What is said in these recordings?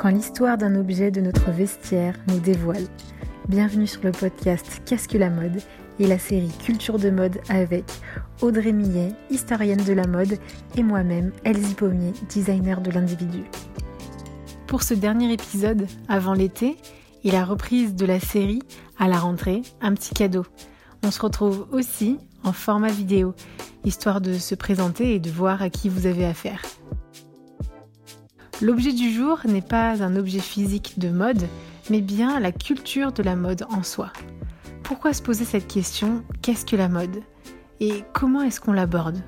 quand l'histoire d'un objet de notre vestiaire nous dévoile. Bienvenue sur le podcast Qu'est-ce que la mode et la série Culture de mode avec Audrey Millet, historienne de la mode, et moi-même, Elsie Pommier, designer de l'individu. Pour ce dernier épisode, avant l'été, et la reprise de la série, à la rentrée, un petit cadeau. On se retrouve aussi en format vidéo, histoire de se présenter et de voir à qui vous avez affaire. L'objet du jour n'est pas un objet physique de mode, mais bien la culture de la mode en soi. Pourquoi se poser cette question Qu'est-ce que la mode? Et comment est-ce qu'on l'aborde?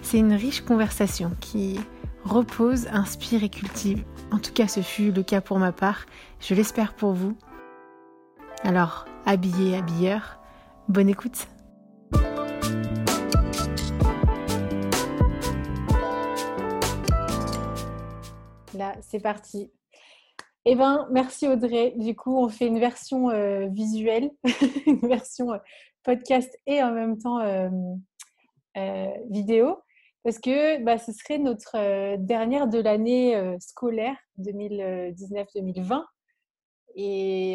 C'est une riche conversation qui repose, inspire et cultive. En tout cas, ce fut le cas pour ma part. Je l'espère pour vous. Alors, habillé, habilleur, bonne écoute. Là, c'est parti. Eh bien, merci Audrey. Du coup, on fait une version euh, visuelle, une version euh, podcast et en même temps euh, vidéo, parce que bah, ce serait notre dernière de l'année scolaire 2019-2020. Et,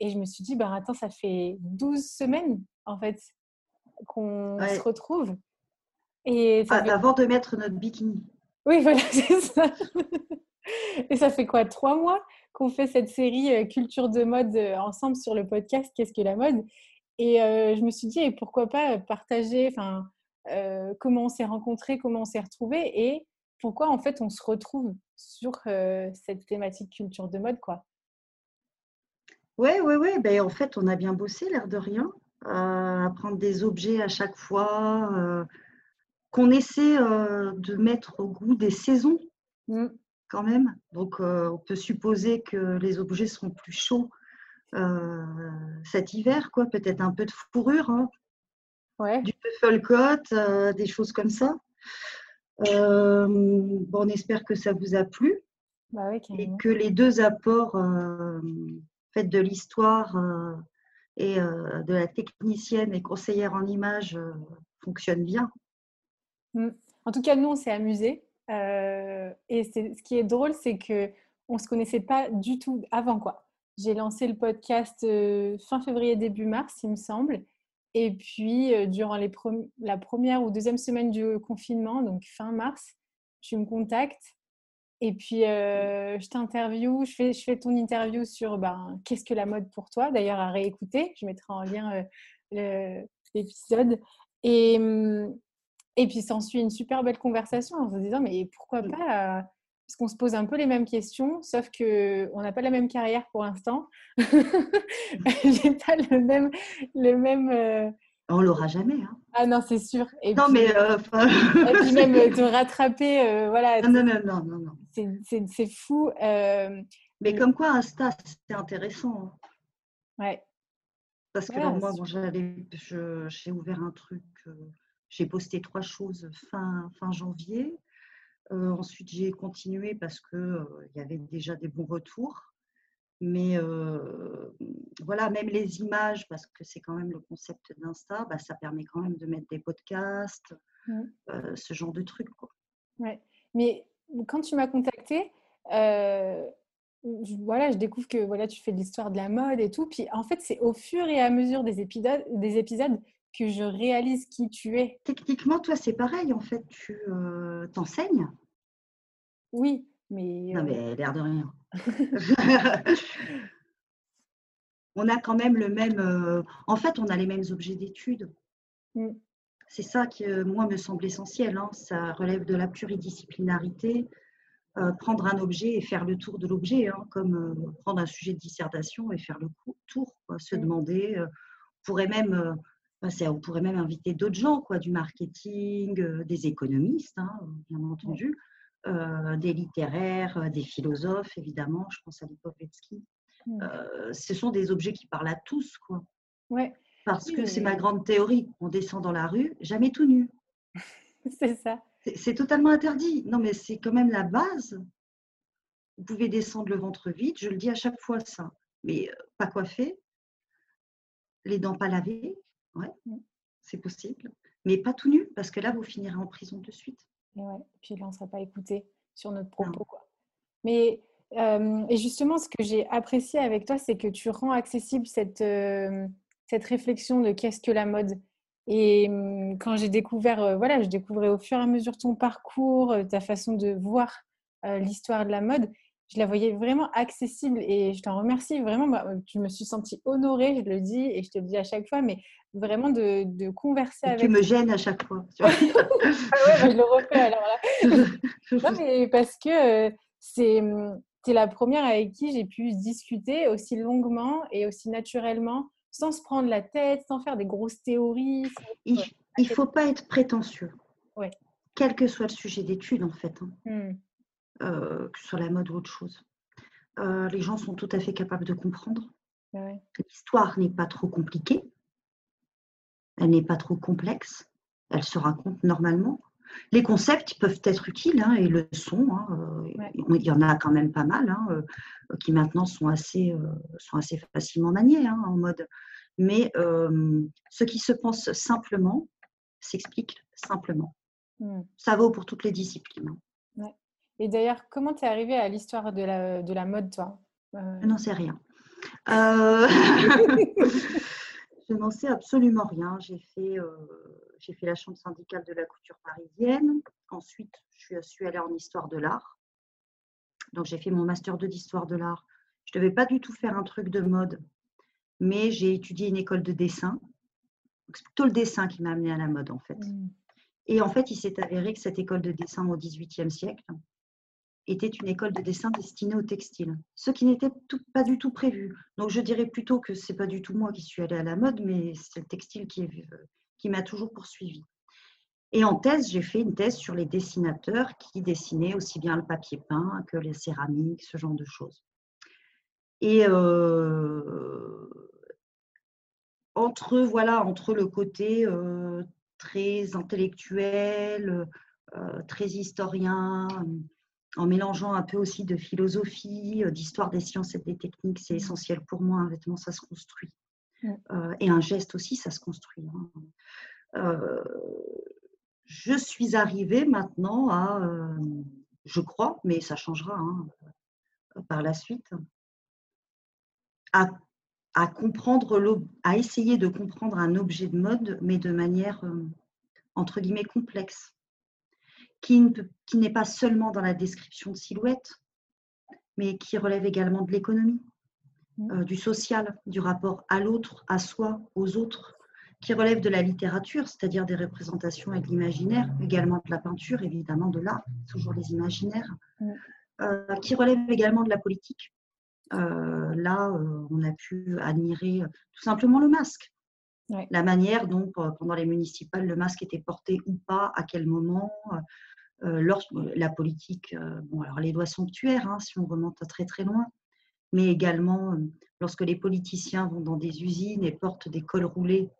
et, je me suis dit, bah, attends, ça fait 12 semaines en fait qu'on se retrouve. Et Avant de mettre notre bikini. Oui, voilà, c'est ça. Et ça fait quoi Trois mois qu'on fait cette série euh, Culture de mode euh, ensemble sur le podcast Qu'est-ce que la mode? Et euh, je me suis dit, et pourquoi pas partager enfin, comment on s'est rencontrés, comment on s'est retrouvés et pourquoi en fait on se retrouve sur cette thématique culture de mode quoi. Oui, oui, oui. Ben, en fait, on a bien bossé, l'air de rien, à prendre des objets à chaque fois, qu'on essaie de mettre au goût des saisons. Mmh quand même. Donc, euh, on peut supposer que les objets seront plus chauds euh, cet hiver, quoi. Peut-être un peu de fourrure, hein. du puffle coat, euh, des choses comme ça. bon, on espère que ça vous a plu bah et que les deux apports faits de l'histoire et de la technicienne et conseillère en images fonctionnent bien. Mmh. En tout cas, nous, on s'est amusés. Euh, et ce qui est drôle, c'est que on se connaissait pas du tout avant quoi. J'ai lancé le podcast euh, fin février début mars, il me semble. Et puis euh, durant les la première ou deuxième semaine du confinement, donc fin mars, tu me contactes et puis je t'interview. Je fais, je fais ton interview sur ben, qu'est-ce que la mode pour toi. D'ailleurs à réécouter, je mettrai en lien l'épisode. Et, hum, et puis s'ensuit une super belle conversation en se disant mais pourquoi mmh. pas euh, Parce qu'on se pose un peu les mêmes questions, sauf que on n'a pas la même carrière pour l'instant. J'ai pas le même, le même. Euh on l'aura jamais. Hein. Ah non, c'est sûr. Et non, mais. Euh, et puis même te rattraper, voilà. Non, non, non, non, non. C'est fou. Mais comme quoi, Insta, c'est intéressant. Hein. Ouais. Parce que moi, bon, j'ai ouvert un truc j'ai posté trois choses fin, fin janvier. Euh, ensuite, j'ai continué parce qu'il euh, y avait déjà des bons retours. Mais euh, voilà, même les images, parce que c'est quand même le concept d'Insta, bah, ça permet quand même de mettre des podcasts, mmh. ce genre de trucs. Quoi. Ouais. Mais quand tu m'as contacté, voilà, je découvre que voilà, tu fais de l'histoire de la mode et tout. Puis en fait, c'est au fur et à mesure des épisodes, des épisodes que je réalise qui tu es. Techniquement, toi, c'est pareil, en fait, tu euh, t'enseignes. Oui, mais... Non, mais l'air de rien. on a quand même le même... Euh, en fait, on a les mêmes objets d'études. Mm. C'est ça qui, euh, moi, me semble essentiel. Hein. Ça relève de la pluridisciplinarité. prendre un objet et faire le tour de l'objet, hein, comme prendre un sujet de dissertation et faire le tour, se mm. demander. on pourrait même on pourrait même inviter d'autres gens, quoi, du marketing, euh, des économistes, hein, bien entendu, euh, des littéraires, euh, des philosophes, évidemment. Je pense à Lipovetsky. Mmh. ce sont des objets qui parlent à tous, quoi. Ouais. Parce que c'est ma grande théorie. On descend dans la rue, jamais tout nu. c'est ça. C'est totalement interdit. Non, mais c'est quand même la base. Vous pouvez descendre le ventre vide, je le dis à chaque fois ça. Mais pas coiffé, les dents pas lavées, Ouais, mmh. c'est possible. Mais pas tout nu, parce que là, vous finirez en prison de suite. Et ouais. Puis là, on ne sera pas écouté sur notre propos. Quoi. Mais et justement, ce que j'ai apprécié avec toi, c'est que tu rends accessible cette, cette réflexion de qu'est-ce que la mode. Et mmh, quand j'ai découvert, voilà, je découvrais au fur et à mesure ton parcours, ta façon de voir l'histoire de la mode, je la voyais vraiment accessible et je t'en remercie vraiment. Bah, je me suis sentie honorée, je le dis et je te le dis à chaque fois, mais vraiment de, de converser avec. Tu me gênes à chaque fois. ah ouais, bah, je le refais alors là. non, mais parce que c'est mmh, tu es la première avec qui j'ai pu discuter aussi longuement et aussi naturellement, sans se prendre la tête, sans faire des grosses théories. Il ne faut pas être prétentieux. Ouais. Quel que soit le sujet d'étude, en fait. Hein. Mmh. Euh, que soit la mode ou autre chose. Euh, les gens sont tout à fait capables de comprendre. L'histoire n'est pas trop compliquée. Elle n'est pas trop complexe. Elle se raconte normalement. Les concepts peuvent être utiles hein, et le sont. Hein, euh, il y en a quand même pas mal hein, qui maintenant sont assez, sont assez facilement maniés en mode. Mais ce qui se pense simplement s'explique simplement. Hmm. Ça vaut pour toutes les disciplines. Et d'ailleurs, comment tu es arrivée à l'histoire de la, de la mode, toi? Je n'en sais rien. je n'en sais absolument rien. J'ai fait j'ai fait la chambre syndicale de la couture parisienne. Ensuite, je suis, allée en histoire de l'art. Donc, j'ai fait mon master 2 d'histoire de l'art. Je ne devais pas du tout faire un truc de mode, mais j'ai étudié une école de dessin. C'est plutôt le dessin qui m'a amené à la mode, en fait. Mmh. Et en fait, il s'est avéré que cette école de dessin au XVIIIe siècle était une école de dessin destinée au textile, ce qui n'était pas du tout prévu. Donc, je dirais plutôt que c'est pas du tout moi qui suis allée à la mode, mais c'est le textile qui qui m'a toujours poursuivi. Et en thèse, j'ai fait une thèse sur les dessinateurs qui dessinaient aussi bien le papier peint que les céramiques, ce genre de choses. Et euh, entre, voilà, entre le côté euh, très intellectuel, euh, très historien, en mélangeant un peu aussi de philosophie, d'histoire des sciences et des techniques, c'est essentiel pour moi. Un vêtement, ça se construit. Euh, et un geste aussi, ça se construit. Hein. Euh, je suis arrivée maintenant à, euh, je crois, mais ça changera hein, par la suite, à, à, comprendre, à essayer de comprendre un objet de mode, mais de manière entre guillemets complexe, qui, n'est pas seulement dans la description de silhouette, mais qui relève également de l'économie, euh, du social, du rapport à l'autre, à soi, aux autres, qui relève de la littérature, c'est-à-dire des représentations et de l'imaginaire, également de la peinture, évidemment de l'art, toujours les imaginaires, euh, qui relève également de la politique. Euh, là, on a pu admirer tout simplement le masque. La manière dont, pendant les municipales, le masque était porté ou pas, à quel moment, la politique, bon, alors les lois somptuaires, hein, si on remonte très très loin, mais également euh, lorsque les politiciens vont dans des usines et portent des cols roulés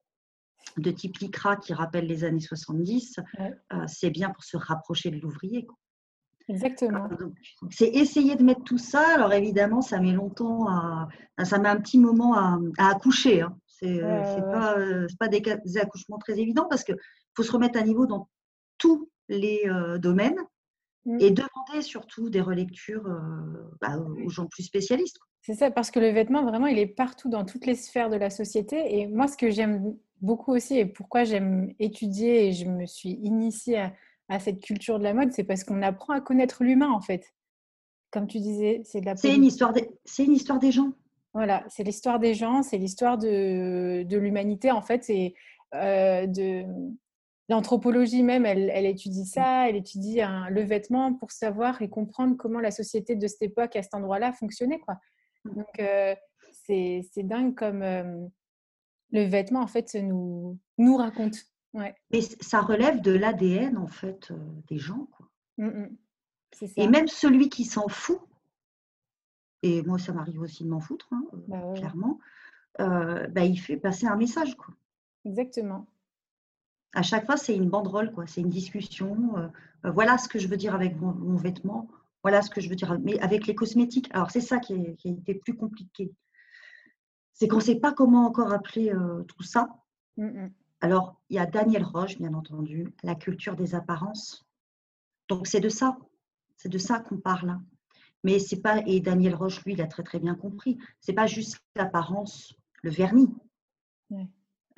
de type lycra qui rappellent les années 70, euh, c'est bien pour se rapprocher de l'ouvrier. Exactement. C'est essayer de mettre tout ça. Alors évidemment, ça met longtemps à, ça met un petit moment à, accoucher. Hein. C'est pas, euh, pas des, accouchements très évidents parce qu'il faut se remettre à niveau dans tous les domaines Mmh. et demander surtout des relectures euh, bah, aux gens plus spécialistes. C'est ça, parce que le vêtement, vraiment, il est partout dans toutes les sphères de la société. Et moi, ce que j'aime beaucoup aussi, et pourquoi j'aime étudier et je me suis initiée à, cette culture de la mode, c'est parce qu'on apprend à connaître l'humain, en fait. Comme tu disais, c'est de la C'est une, histoire une histoire des gens. Voilà, c'est l'histoire des gens, c'est l'histoire de, de l'humanité, en fait, et euh, de, L'anthropologie même, elle, étudie ça, elle étudie le vêtement pour savoir et comprendre comment la société de cette époque, à cet endroit-là, fonctionnait. Quoi. Mmh. Donc, euh, c'est dingue comme euh, le vêtement, en fait, nous, nous raconte. Ouais. Mais ça relève de l'ADN, en fait, des gens. Quoi. Mmh, mmh. Et même celui qui s'en fout, et moi, ça m'arrive aussi de m'en foutre, hein, bah clairement, bah, il fait passer un message. Quoi. Exactement à chaque fois, c'est une banderole, quoi. C'est une discussion. Euh, euh, voilà ce que je veux dire avec mon, vêtement. Voilà ce que je veux dire. Mais avec les cosmétiques, alors c'est ça qui, est, qui, a été plus compliqué. C'est qu'on ne sait pas comment encore appeler euh, tout ça. Alors, il y a Daniel Roche, bien entendu, la culture des apparences. Donc, c'est de ça. C'est de ça qu'on parle. Mais c'est pas, et Daniel Roche, lui, il a très très bien compris, c'est pas juste l'apparence, le vernis.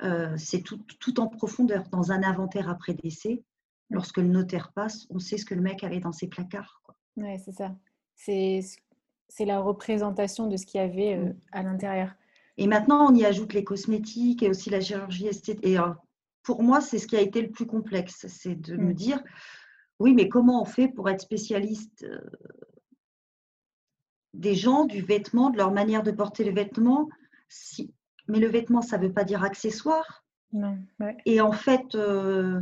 Euh, c'est tout, tout, en profondeur. Dans un inventaire après décès, lorsque le notaire passe, on sait ce que le mec avait dans ses placards. Oui, c'est ça. C'est la représentation de ce qu'il y avait euh, mm. à l'intérieur. Et maintenant, on y ajoute les cosmétiques et aussi la chirurgie esthétique. Et euh, pour moi, c'est ce qui a été le plus complexe. C'est de me mm. dire, oui, mais comment on fait pour être spécialiste des gens, du vêtement, de leur manière de porter le vêtement si, mais le vêtement, ça ne veut pas dire accessoire. Non, Et en fait, euh,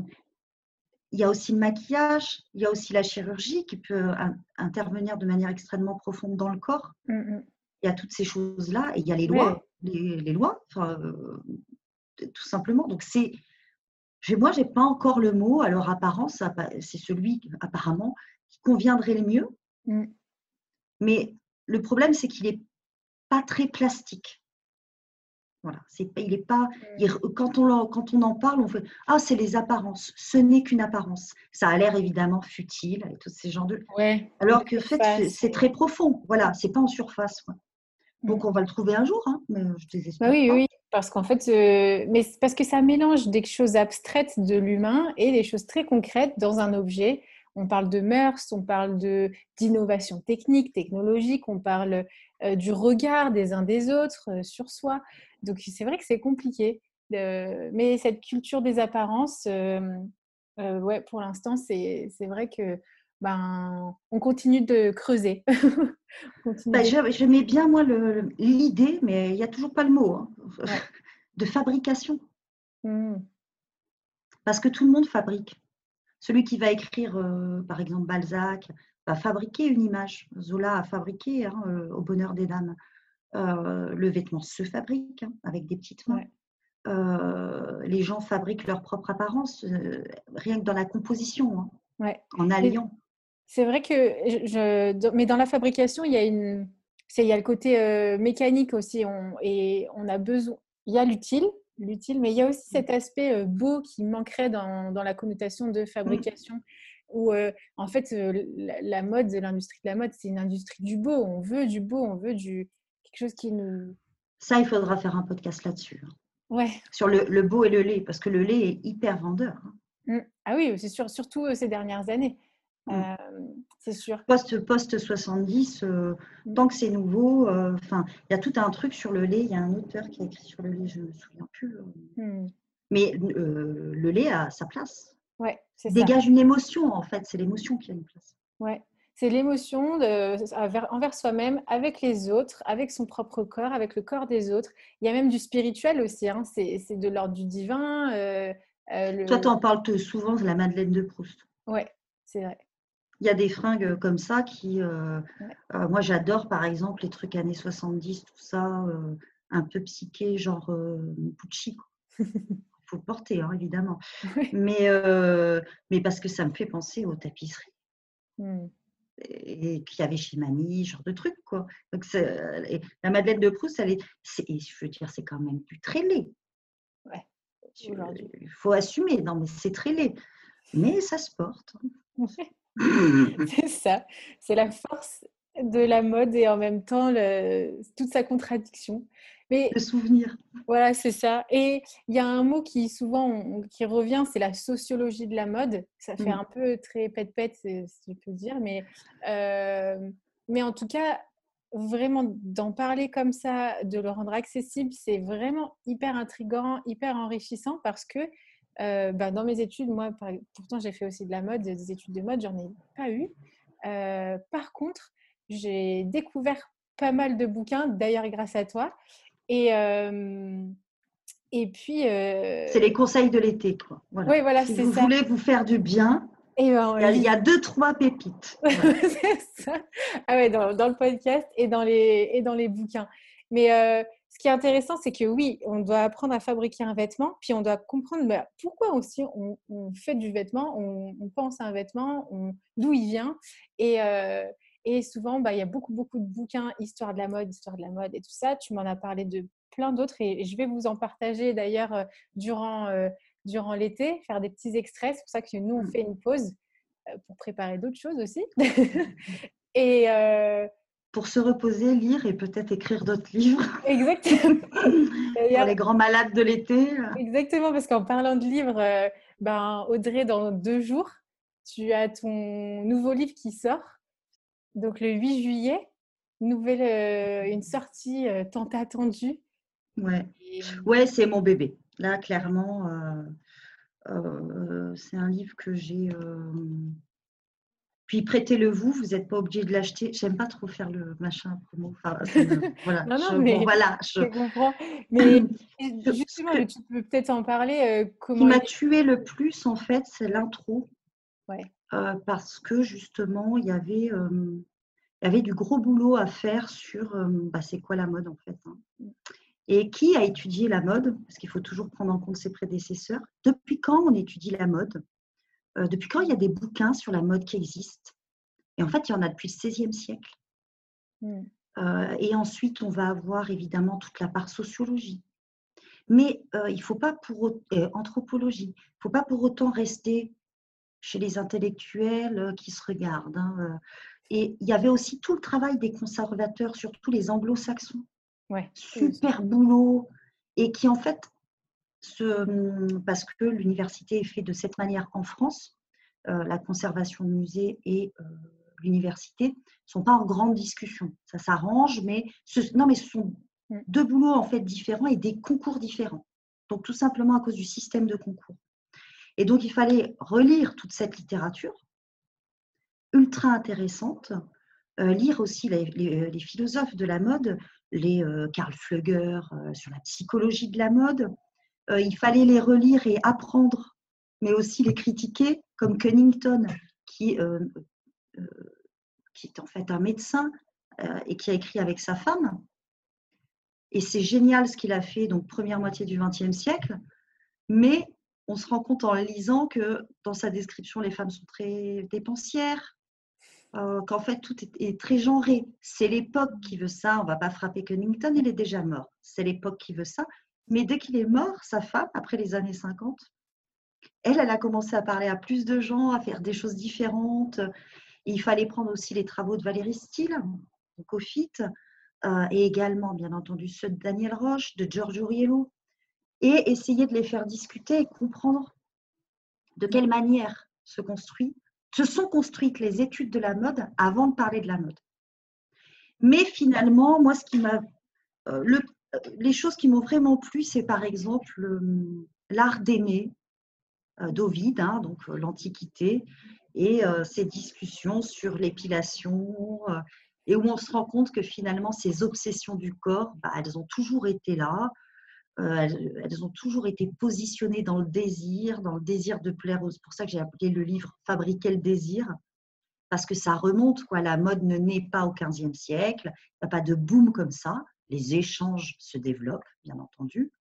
il y a aussi le maquillage, il y a aussi la chirurgie qui peut intervenir de manière extrêmement profonde dans le corps. Mm. Il y a toutes ces choses-là et il y a les lois, les, lois, euh, tout simplement. Donc c'est, moi, j'ai pas encore le mot. Alors apparence, c'est celui apparemment qui conviendrait le mieux. Mm. Mais le problème, c'est qu'il n'est pas très plastique. Voilà, c'est, il est pas. quand, on, quand on en parle, on fait Ah, c'est les apparences. Ce n'est qu'une apparence. Ça a l'air évidemment futile et tous ces genres de. Ouais, Alors que fait, c'est très profond. Voilà, c'est pas en surface. Donc, mm. on va le trouver un jour, hein, mais je désespère. Bah oui, oui, parce qu'en fait, euh, mais parce que ça mélange des choses abstraites de l'humain et des choses très concrètes dans un objet. On parle de mœurs, on parle de d'innovation technique, technologique, on parle euh, du regard des uns des autres euh, sur soi. Donc c'est vrai que c'est compliqué. mais cette culture des apparences, ouais, pour l'instant, c'est vrai que ben, on continue de creuser. Ben, je, mets bien, moi, l'idée, mais il n'y a toujours pas le mot, hein, de fabrication. Mmh. Parce que tout le monde fabrique. Celui qui va écrire, euh, par exemple, Balzac, va fabriquer une image. Zola a fabriqué hein, euh, Au bonheur des dames. Euh, le vêtement se fabrique hein, avec des petites mains. les gens fabriquent leur propre apparence, rien que dans la composition, hein, en alliant. C'est vrai que, je, mais dans la fabrication, il y a, une, il y a le côté mécanique aussi, on, et on a besoin, il y a l'utile, l'utile, mais il y a aussi mmh. cet aspect beau qui manquerait dans, dans la connotation de mmh. fabrication. Où euh, en fait, euh, la, mode, l'industrie de la mode, c'est une industrie du beau. On veut du beau, on veut du quelque chose qui nous. Ça, il faudra faire un podcast là-dessus. Hein. Ouais. Sur le, le, beau et le lait, parce que le lait est hyper vendeur. Hein. Mmh. Ah oui, c'est sûr, surtout ces dernières années. Euh, c'est sûr. Post, post 70, euh, mm. tant que c'est nouveau, euh, il y a tout un truc sur le lait. Il y a un auteur qui a écrit sur le lait, je ne me souviens plus. Mm. Mais le lait a sa place. Ouais, Dégage une émotion, en fait. C'est l'émotion qui a une place. Ouais. C'est l'émotion envers soi-même, avec les autres, avec son propre corps, avec le corps des autres. Il y a même du spirituel aussi. Hein. C'est de l'ordre du divin. Toi, tu en parles souvent de la Madeleine de Proust. Ouais, c'est vrai il y a des fringues comme ça qui. Euh, euh, moi, j'adore, par exemple, les trucs années 70, tout ça, euh, un peu psyché, genre Gucci. Il faut le porter, hein, évidemment. Mais, mais parce que ça me fait penser aux tapisseries. Mmh. Et qu'il y avait chez Mani, genre de trucs, quoi. Donc, la Madeleine de Proust, elle est, je veux dire, c'est quand même du très laid. Ouais. Il faut assumer, non, mais c'est très laid. Mais ça se porte. Hein. c'est ça. C'est la force de la mode et en même temps toute sa contradiction. Mais, le souvenir. Voilà, c'est ça. Et il y a un mot qui souvent qui revient, c'est la sociologie de la mode. Ça fait mm. un peu très pète-pète, si je peux dire. Mais, euh, mais en tout cas, vraiment d'en parler comme ça, de le rendre accessible, c'est vraiment hyper intrigant, hyper enrichissant parce que euh, bah, dans mes études, moi, pourtant j'ai fait aussi de la mode, des études de mode, j'en ai pas eu. Euh, par contre, j'ai découvert pas mal de bouquins, d'ailleurs grâce à toi. Et, euh, et puis. C'est les conseils de l'été, quoi. Voilà. Oui, voilà, si vous voulez vous faire du bien, et ben, il, y a, deux, trois pépites. c'est ça. Ah ouais, dans, dans, le podcast et dans les, et dans les bouquins. Mais ce qui est intéressant, c'est que oui, on doit apprendre à fabriquer un vêtement, puis on doit comprendre bah, pourquoi aussi on, fait du vêtement, on, pense à un vêtement, d'où il vient. Et, euh, et souvent, bah, il y a beaucoup, beaucoup de bouquins, histoire de la mode, histoire de la mode et tout ça. Tu m'en as parlé de plein d'autres et, je vais vous en partager d'ailleurs euh, durant, euh, durant l'été, faire des petits extraits. C'est pour ça que nous, on mmh. fait une pause pour préparer d'autres choses aussi. Et euh, pour se reposer, lire et peut-être écrire d'autres livres. Exactement. pour les grands malades de l'été. Exactement, parce qu'en parlant de livres, euh, ben, Audrey, dans deux jours, tu as ton nouveau livre qui sort. Donc le 8 juillet, nouvelle, euh, une sortie tant attendue. Ouais, ouais c'est mon bébé. Là, clairement, c'est un livre que j'ai puis prêtez-le vous, vous n'êtes pas obligé de l'acheter. J'aime pas trop faire le machin promo. Enfin, voilà, non, non, mais voilà, je... comprends. Mais justement, tu peux peut-être en parler. Euh, comment Ce qui m'a tué le plus, en fait, c'est l'intro. Ouais. Euh, parce que justement, il y avait, euh, il y avait du gros boulot à faire sur bah, c'est quoi la mode en fait. Hein. Et qui a étudié la mode? Parce qu'il faut toujours prendre en compte ses prédécesseurs. Depuis quand on étudie la mode? Euh, depuis quand il y a des bouquins sur la mode qui existent? Et en fait, il y en a depuis le XVIe siècle. Hmm. Euh, et ensuite, on va avoir évidemment toute la part sociologie. Mais euh, il faut pas pour anthropologie. Il ne faut pas pour autant rester chez les intellectuels qui se regardent. Hein, et il y avait aussi tout le travail des conservateurs, surtout les anglo-saxons. Ouais, Super boulot. Et qui en fait Hum, parce que l'université est faite de cette manière en France, euh, la conservation de musée et euh, l'université ne sont pas en grande discussion. Ça s'arrange, mais ce, non, mais ce sont mm. deux boulots en fait différents et des concours différents. Donc tout simplement à cause du système de concours. Et donc il fallait relire toute cette littérature ultra intéressante, euh, lire aussi les, philosophes de la mode, les Karl Flöger sur la psychologie de la mode, il fallait les relire et apprendre, mais aussi les critiquer, comme Cunnington, qui, euh, euh, est en fait un médecin et qui a écrit avec sa femme. Et c'est génial ce qu'il a fait, donc première moitié du XXe siècle, mais on se rend compte en lisant que dans sa description, les femmes sont très dépensières, qu'en fait tout est, très genré. C'est l'époque qui veut ça, on ne va pas frapper Cunnington, il est déjà mort. C'est l'époque qui veut ça. Mais dès qu'il est mort, sa femme, après les années 50, elle, elle a commencé à parler à plus de gens, à faire des choses différentes. il fallait prendre aussi les travaux de Valérie Steele, donc au FIT, euh, et également, bien entendu, ceux de Daniel Roche, de George Auriello, et essayer de les faire discuter et comprendre de quelle manière se construit, se sont construites les études de la mode avant de parler de la mode. Mais finalement, moi, ce qui m'a euh, le les choses qui m'ont vraiment plu, c'est par exemple euh, l'art d'aimer euh, d'Ovide, hein, donc euh, l'Antiquité, et ces discussions sur l'épilation, et où on se rend compte que finalement ces obsessions du corps, bah, elles ont toujours été là, elles, ont toujours été positionnées dans le désir, dans le désir de plaire. C'est pour ça que j'ai appelé le livre Fabriquer le désir, parce que ça remonte. La mode ne naît pas au XVe siècle, il n'y a pas de boom comme ça les échanges se développent, bien entendu,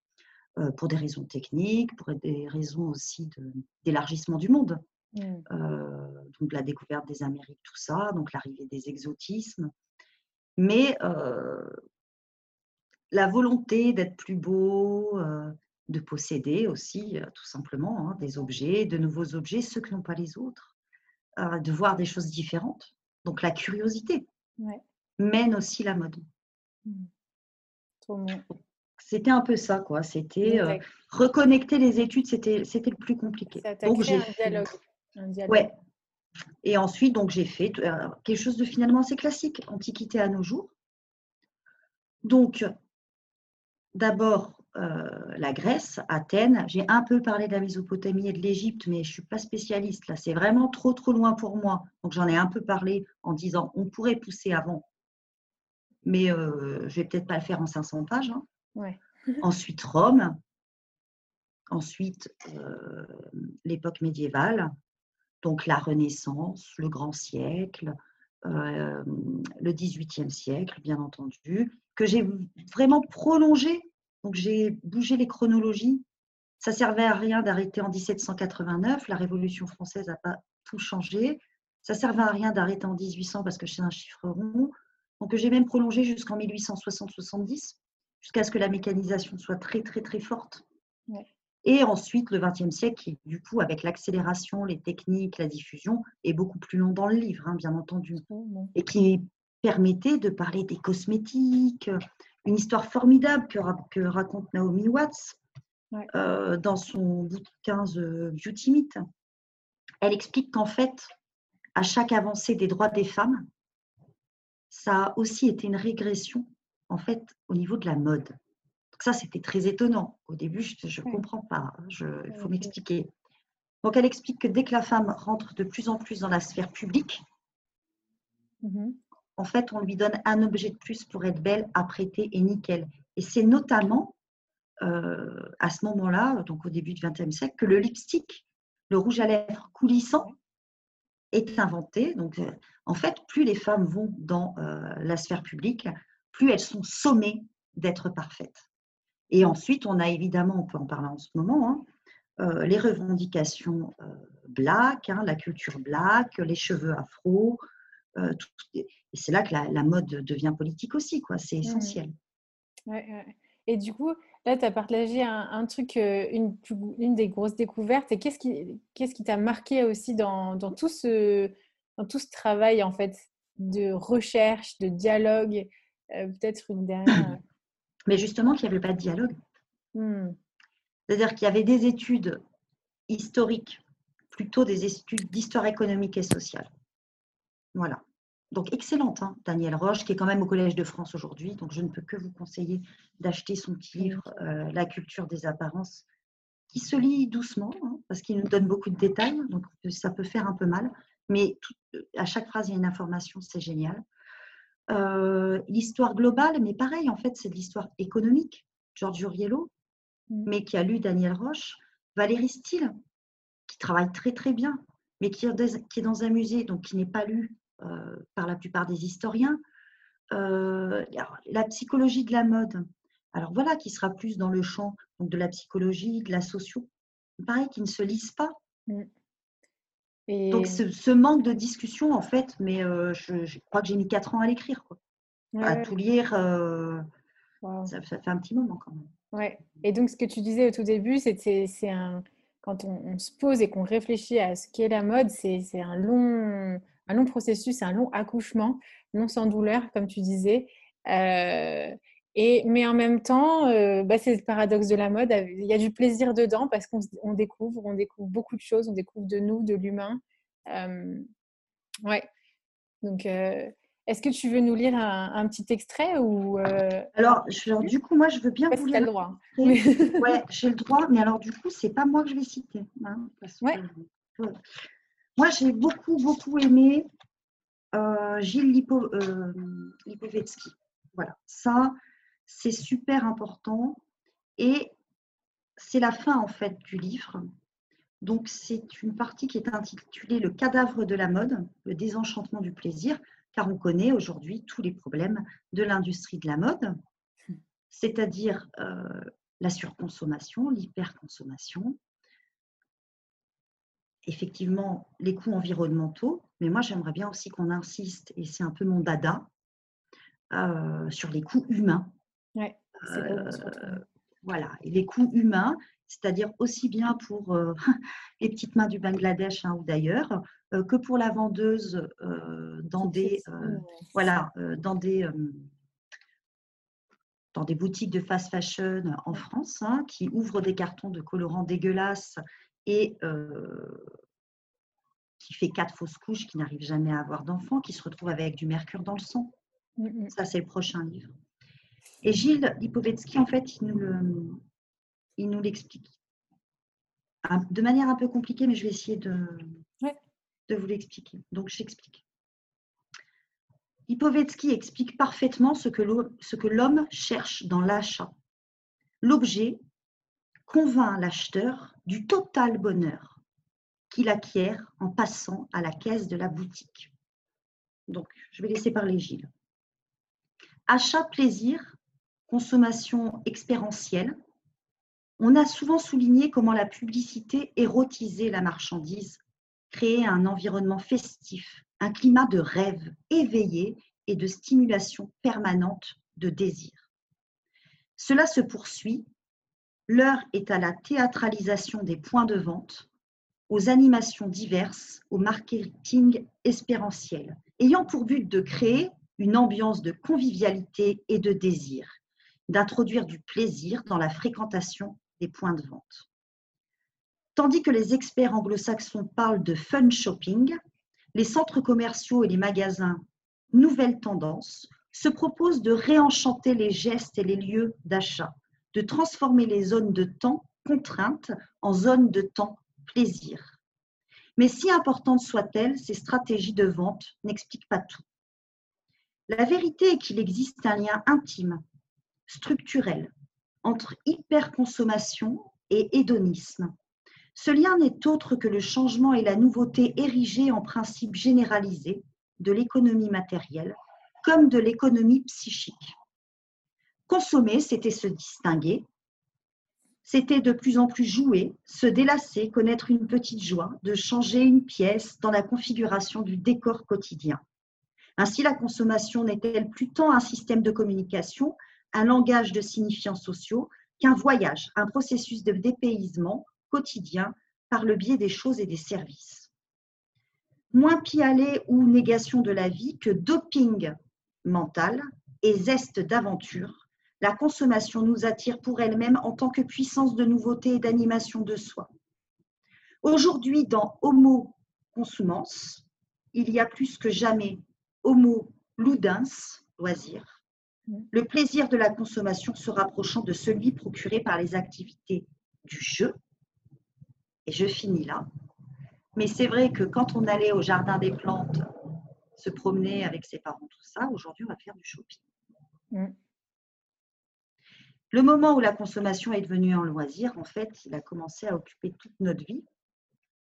euh, pour des raisons techniques, pour des raisons aussi d'élargissement du monde. Mmh. Euh, donc la découverte des Amériques, tout ça, donc l'arrivée des exotismes. Mais euh, la volonté d'être plus beau, de posséder aussi, tout simplement, hein, des objets, de nouveaux objets, ceux que n'ont pas les autres, de voir des choses différentes. Donc la curiosité mène aussi la mode. Mmh. C'était un peu ça, quoi. C'était euh, reconnecter les études, c'était c'était le plus compliqué. donc j'ai un dialogue. Ouais. Et ensuite, donc j'ai fait euh, quelque chose de finalement assez classique, Antiquité à nos jours. Donc, d'abord euh, la Grèce, Athènes. J'ai un peu parlé de la Mésopotamie et de l'Égypte, mais je suis pas spécialiste. Là, c'est vraiment trop trop loin pour moi. Donc j'en ai un peu parlé en disant on pourrait pousser avant mais euh, je vais peut-être pas le faire en 500 pages. Hein. ensuite Rome, ensuite euh, l'époque médiévale, donc la Renaissance, le grand siècle, euh, le XVIIIe siècle, bien entendu, que j'ai vraiment prolongé. Donc j'ai bougé les chronologies. Ça servait à rien d'arrêter en 1789. La Révolution française n'a pas tout changé. Ça servait à rien d'arrêter en 1800 parce que c'est un chiffre rond. Donc j'ai même prolongé jusqu'en 1860-70, jusqu'à ce que la mécanisation soit très très très forte. Et ensuite, le XXe siècle, qui, du coup, avec l'accélération, les techniques, la diffusion, est beaucoup plus long dans le livre, hein, bien entendu, et qui permettait de parler des cosmétiques, une histoire formidable que, raconte Naomi Watts euh, dans son bouquin The Beauty Myth. Elle explique qu'en fait, à chaque avancée des droits des femmes, ça a aussi été une régression en fait au niveau de la mode. Donc ça, c'était très étonnant. Au début, je ne comprends pas. Il faut m'expliquer. Donc, elle explique que dès que la femme rentre de plus en plus dans la sphère publique, mmh en fait, on lui donne un objet de plus pour être belle, apprêtée et nickel. Et c'est notamment euh, à ce moment-là, donc au début du XXe siècle, que le lipstick, le rouge à lèvres coulissant, est inventé. Donc, euh, en fait, plus les femmes vont dans euh, la sphère publique, plus elles sont sommées d'être parfaites. Et ensuite, on a évidemment, on peut en parler en ce moment, hein, les revendications black, hein, la culture black, les cheveux afro, euh, et c'est là que la, mode devient politique aussi, quoi. C'est mmh essentiel. Et du coup, là, tu as partagé un, truc, euh, une, une, des grosses découvertes. Et qu'est-ce qui qu'est-ce qui t'a marqué aussi dans, dans, tout ce, dans tout ce travail, en fait, de recherche, de dialogue euh, Peut-être une dernière? Mais justement, qu'il n'y avait pas de dialogue. Mmh. C'est-à-dire qu'il y avait des études historiques, plutôt des études d'histoire économique et sociale. Voilà. Donc, excellente, hein, Danielle Roche, qui est quand même au Collège de France aujourd'hui. Donc, je ne peux que vous conseiller d'acheter son petit livre, euh, La culture des apparences, qui se lit doucement, hein, parce qu'il nous donne beaucoup de détails. Donc, ça peut faire un peu mal. Mais à chaque phrase, il y a une information, c'est génial. Euh, l'histoire globale, mais pareil, en fait, c'est de l'histoire économique. Georges Uriello, mmh. mais qui a lu Daniel Roche. Valérie Steele, qui travaille très, très bien, mais qui est dans un musée, donc qui n'est pas lu euh, par la plupart des historiens. Euh, la psychologie de la mode, alors voilà, qui sera plus dans le champ donc de la psychologie, de la socio. Pareil, qui ne se lisent pas. Mm. Donc ce, manque de discussion, en fait, mais euh, je, crois que j'ai mis quatre ans à l'écrire, quoi. à tout lire. ça, fait un petit moment quand même. Ouais. Et donc ce que tu disais au tout début, c'est un quand on, on, se pose et qu'on réfléchit à ce qu'est la mode, c'est un long, un long processus, un long accouchement, non sans douleur, comme tu disais. Euh, et, mais en même temps, euh, bah, c'est le paradoxe de la mode. Il y a du plaisir dedans parce qu'on découvre, on découvre beaucoup de choses, on découvre de nous, de l'humain. Euh, ouais. Donc, est-ce que tu veux nous lire un, petit extrait ou alors, du coup, moi, je veux bien vous lire. le droit. ouais, j'ai le droit, mais alors du coup, c'est pas moi que je vais citer. Hein, moi, j'ai beaucoup, beaucoup aimé euh, Gilles euh, Lipovetsky. Voilà, ça, c'est super important. Et c'est la fin, en fait, du livre. Donc, c'est une partie qui est intitulée Le cadavre de la mode, le désenchantement du plaisir, car on connaît aujourd'hui tous les problèmes de l'industrie de la mode, c'est-à-dire euh, la surconsommation, l'hyperconsommation, effectivement les coûts environnementaux, mais moi j'aimerais bien aussi qu'on insiste, et c'est un peu mon dada, euh, sur les coûts humains. Euh, voilà, et les coûts humains, c'est-à-dire aussi bien pour euh, les petites mains du Bangladesh hein, ou d'ailleurs, que pour la vendeuse dans des, voilà, dans des dans des boutiques de fast fashion en France, hein, qui ouvrent des cartons de colorants dégueulasses et qui fait quatre fausses couches, qui n'arrive jamais à avoir d'enfants, qui se retrouve avec du mercure dans le sang. Mmh. Ça, c'est le prochain livre. Et Gilles Lipovetsky, en fait, il nous, le, il nous l'explique. De manière un peu compliquée, mais je vais essayer de, de vous l'expliquer. Donc, j'explique. Lipovetsky explique parfaitement ce que l'homme cherche dans l'achat. L'objet convainc l'acheteur du total bonheur qu'il acquiert en passant à la caisse de la boutique. Donc, je vais laisser parler Gilles. Achat plaisir, consommation expérientielle. On a souvent souligné comment la publicité érotisait la marchandise, créait un environnement festif, un climat de rêve éveillé et de stimulation permanente de désir. Cela se poursuit L'heure est à la théâtralisation des points de vente, aux animations diverses, au marketing espérentiel, ayant pour but de créer une ambiance de convivialité et de désir, d'introduire du plaisir dans la fréquentation des points de vente. Tandis que les experts anglo-saxons parlent de fun shopping, les centres commerciaux et les magasins Nouvelle Tendance se proposent de réenchanter les gestes et les lieux d'achat, de transformer les zones de temps contraintes en zones de temps plaisir. Mais si importantes soient-elles, ces stratégies de vente n'expliquent pas tout. La vérité est qu'il existe un lien intime, structurel, entre hyperconsommation et hédonisme. Ce lien n'est autre que le changement et la nouveauté érigés en principe généralisé de l'économie matérielle comme de l'économie psychique. Consommer, c'était se distinguer, c'était de plus en plus jouer, se délasser, connaître une petite joie, de changer une pièce dans la configuration du décor quotidien. Ainsi, la consommation n'est-elle plus tant un système de communication, un langage de signifiants sociaux, qu'un voyage, un processus de dépaysement quotidien par le biais des choses et des services? Moins pialer ou négation de la vie que doping mental et zeste d'aventure, la consommation nous attire pour elle-même en tant que puissance de nouveauté et d'animation de soi. Aujourd'hui, dans Homo consumans, il y a plus que jamais Homo ludens, loisir, le plaisir de la consommation se rapprochant de celui procuré par les activités du jeu. Et je finis là. Mais c'est vrai que quand on allait au jardin des plantes se promener avec ses parents, tout ça. Aujourd'hui, on va faire du shopping. Mm. Le moment où la consommation est devenue un loisir, en fait, il a commencé à occuper toute notre vie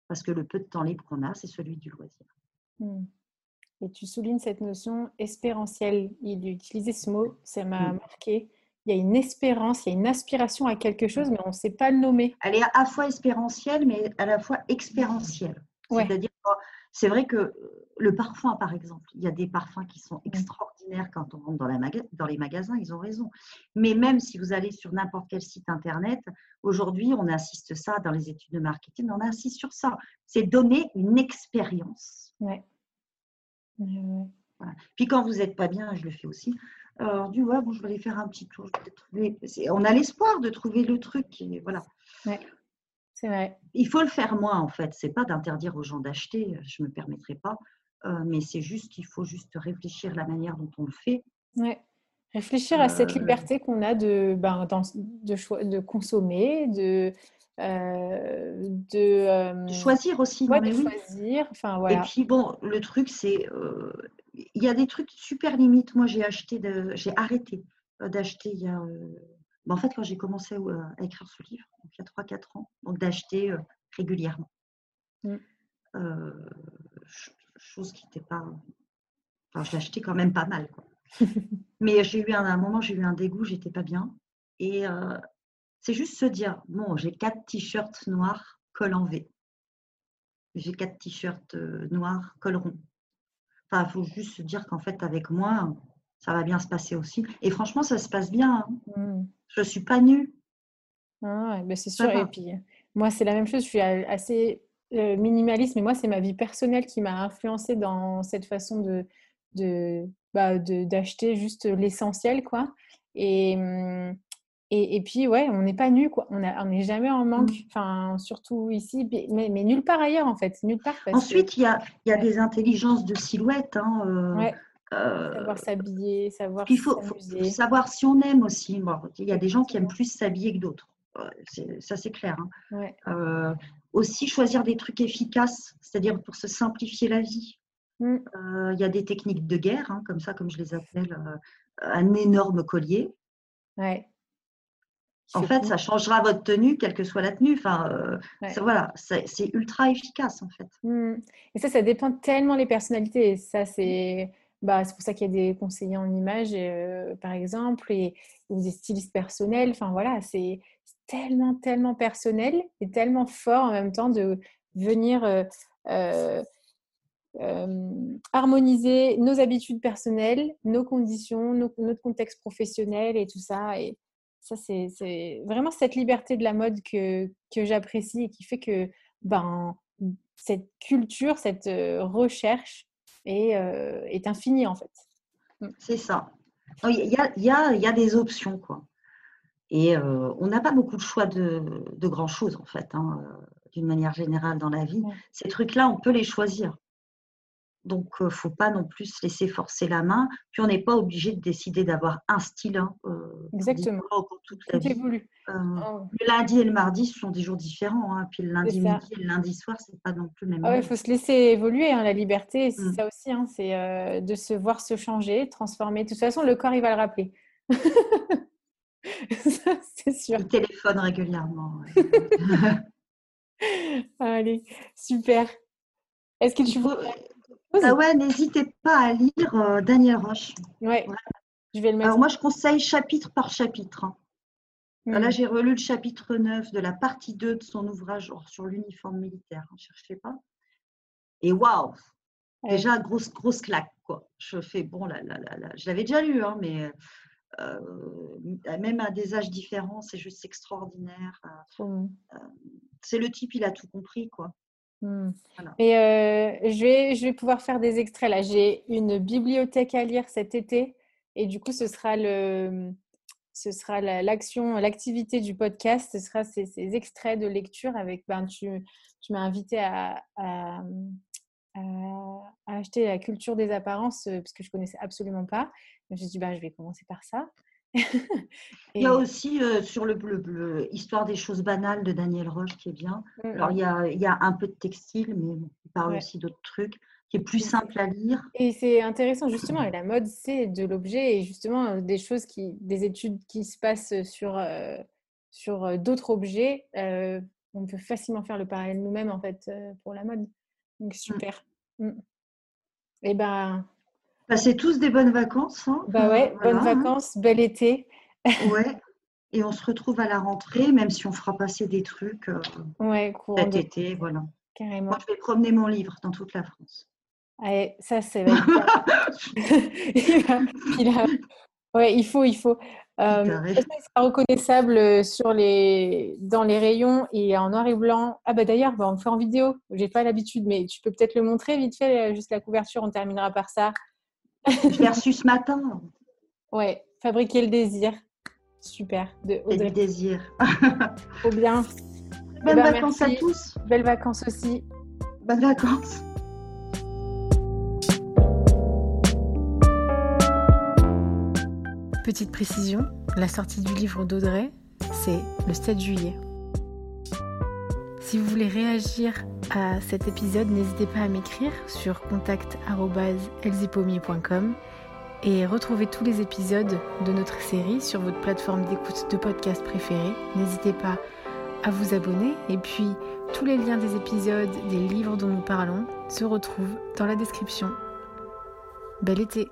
parce que le peu de temps libre qu'on a, c'est celui du loisir. Mm. Et tu soulignes cette notion espérentielle. Il utilisait ce mot, ça m'a mm. marqué. Il y a une espérance, il y a une aspiration à quelque chose, mais on ne sait pas le nommer. Elle est à la fois espérentielle, mais à la fois expérientielle. C'est-à-dire, c'est vrai que le parfum, par exemple, il y a des parfums qui sont extraordinaires quand on rentre dans, dans, les magasins, ils ont raison. Mais même si vous allez sur n'importe quel site internet, aujourd'hui, on insiste ça dans les études de marketing, on insiste sur ça. C'est donner une expérience. Ouais. Puis quand vous n'êtes pas bien, je le fais aussi. Alors, euh, du ouais, bon, je vais aller faire un petit tour. On a l'espoir de trouver le truc. Et voilà. Ouais. C'est vrai. Il faut le faire moins, en fait. C'est pas d'interdire aux gens d'acheter, je ne me permettrai pas. Euh, mais c'est juste qu'il faut juste réfléchir la manière dont on le fait. Ouais. Réfléchir à cette euh, liberté qu'on a de, ben, de, de consommer, de, euh, de, choisir aussi. de choisir. Enfin, voilà. Et puis bon, le truc, c'est. Il y a des trucs super limites. Moi, j'ai acheté, j'ai arrêté d'acheter il y a. Ben, en fait, quand j'ai commencé à écrire ce livre, il y a 3-4 ans, donc d'acheter régulièrement. Mm chose qui n'était pas. Enfin, je l'achetais quand même pas mal. Quoi. Mais j'ai eu un, un, moment, j'ai eu un dégoût, j'étais pas bien. Et euh, c'est juste se dire bon, j'ai quatre t-shirts noirs, col en V. J'ai quatre t-shirts euh, noirs, col rond. Enfin, il faut juste se dire qu'en fait, avec moi, ça va bien se passer aussi. Et franchement, ça se passe bien. Hein. Mmh. Je ne suis pas nue. Ah, ben c'est sûr. Et puis, moi, c'est la même chose. Je suis assez euh, minimalisme, et moi, c'est ma vie personnelle qui m'a influencé dans cette façon de, bah, de, d'acheter juste l'essentiel, quoi. Et, mmh, et, et, puis, ouais, on n'est pas nu, quoi. On n'est jamais en manque, mmh. enfin, surtout ici, mais, mais, nulle part ailleurs, en fait. Nulle part. Ensuite, il y, a, y a des intelligences de silhouette. Hein, euh, euh, savoir s'habiller, savoir Il faut, savoir si on aime aussi. il y a des gens qui aiment plus s'habiller que d'autres. Ça, c'est clair. Hein aussi choisir des trucs efficaces, c'est-à-dire pour se simplifier la vie. Mm. Euh, il y a des techniques de guerre, hein, comme ça, comme je les appelle, euh, un énorme collier. Ouais. En fait, ça changera votre tenue, quelle que soit la tenue. Enfin, euh, voilà, c'est ultra efficace en fait. Mm. Et ça, ça dépend tellement des personnalités. Ça, c'est bah, c'est pour ça qu'il y a des conseillers en image, par exemple, et ou des stylistes personnels. Enfin voilà, c'est tellement, tellement personnel et tellement fort en même temps de venir euh, euh, euh, harmoniser nos habitudes personnelles, nos conditions, notre contexte professionnel et tout ça. Et Ça, c'est vraiment cette liberté de la mode que, que j'apprécie et qui fait que ben, cette culture, cette recherche est, est infinie en fait. C'est ça. Il y a, y, a, y a, des options, quoi. Et on n'a pas beaucoup de choix de, de grand chose, en fait, hein, d'une manière générale dans la vie. Ces trucs-là, on peut les choisir. Donc, il ne faut pas non plus se laisser forcer la main. Puis, on n'est pas obligé de décider d'avoir un style. Hein, Exactement. Pour toute la vie. Euh, oh. Le lundi et le mardi, ce sont des jours différents. Hein. Puis, le lundi midi et le lundi soir, ce n'est pas non plus le même. Ah il faut se laisser évoluer. La liberté, c'est mmh. ça aussi. C'est de se voir se changer, transformer. De toute façon, le corps, il va le rappeler. c'est sûr. Il téléphone régulièrement. Allez, super. Est-ce que tu veux ah ouais, n'hésitez pas à lire euh, Daniel Roche. Ouais. Je vais le mettre. Alors moi, je conseille chapitre par chapitre. Hein. Là, hmm. j'ai relu le chapitre 9 de la partie 2 de son ouvrage sur l'uniforme militaire. Ne hein, cherchez pas. Et waouh Déjà, grosse, grosse claque. Quoi. Je fais, bon, là, là, là, je l'avais déjà lu, hein, mais euh, même à des âges différents, c'est juste extraordinaire. Hmm. Euh, c'est le type, il a tout compris. quoi. Hmm. Et euh, je, vais, je vais pouvoir faire des extraits là. J'ai une bibliothèque à lire cet été et du coup, ce sera le, ce sera l'action, l'activité du podcast. Ce sera ces, extraits de lecture avec. Ben, tu, tu m'as invité à, à, acheter la culture des apparences euh, parce que je connaissais absolument pas. Je me suis dit, ben, je vais commencer par ça. il y a aussi euh, sur le, Histoire des choses banales de Daniel Roche qui est bien. Mmh, Alors, mmh. il y, a, il y a, un peu de textile, mais il parle aussi d'autres trucs qui est plus simple à lire. Et c'est intéressant, justement, et la mode, c'est de l'objet et justement euh, des choses qui, des études qui se passent sur, euh, sur d'autres objets. on peut facilement faire le parallèle nous-mêmes, en fait, pour la mode. Donc, mmh. super. Et ben, Passez tous des bonnes vacances. Hein. Bah ouais, bonnes hein. vacances, bel été. ouais. Et on se retrouve à la rentrée, même si on fera passer des trucs euh, ouais, cet été, voilà. Carrément. Moi, je vais promener mon livre dans toute la France. Ouais, ça, c'est vrai. Ouais, il faut, il faut. Euh, il sera reconnaissable euh, sur les, dans les rayons et en noir et blanc. Ah bah d'ailleurs, bah, on le fait en vidéo. J'ai pas l'habitude, mais tu peux peut-être le montrer vite fait, juste la couverture. On terminera par ça. Je l'ai reçu ce matin. Ouais, fabriquer le désir. Super. De Et du désir. Trop bien. Bonnes eh ben, vacances à tous. Belles vacances aussi. Bonnes vacances. Petite précision, la sortie du livre d'Audrey, c'est le 7 juillet. Si vous voulez réagir à cet épisode, n'hésitez pas à m'écrire sur contact.elzipomier.com et retrouvez tous les épisodes de notre série sur votre plateforme d'écoute de podcast préférée. N'hésitez pas à vous abonner et puis tous les liens des épisodes, des livres dont nous parlons se retrouvent dans la description. Bel été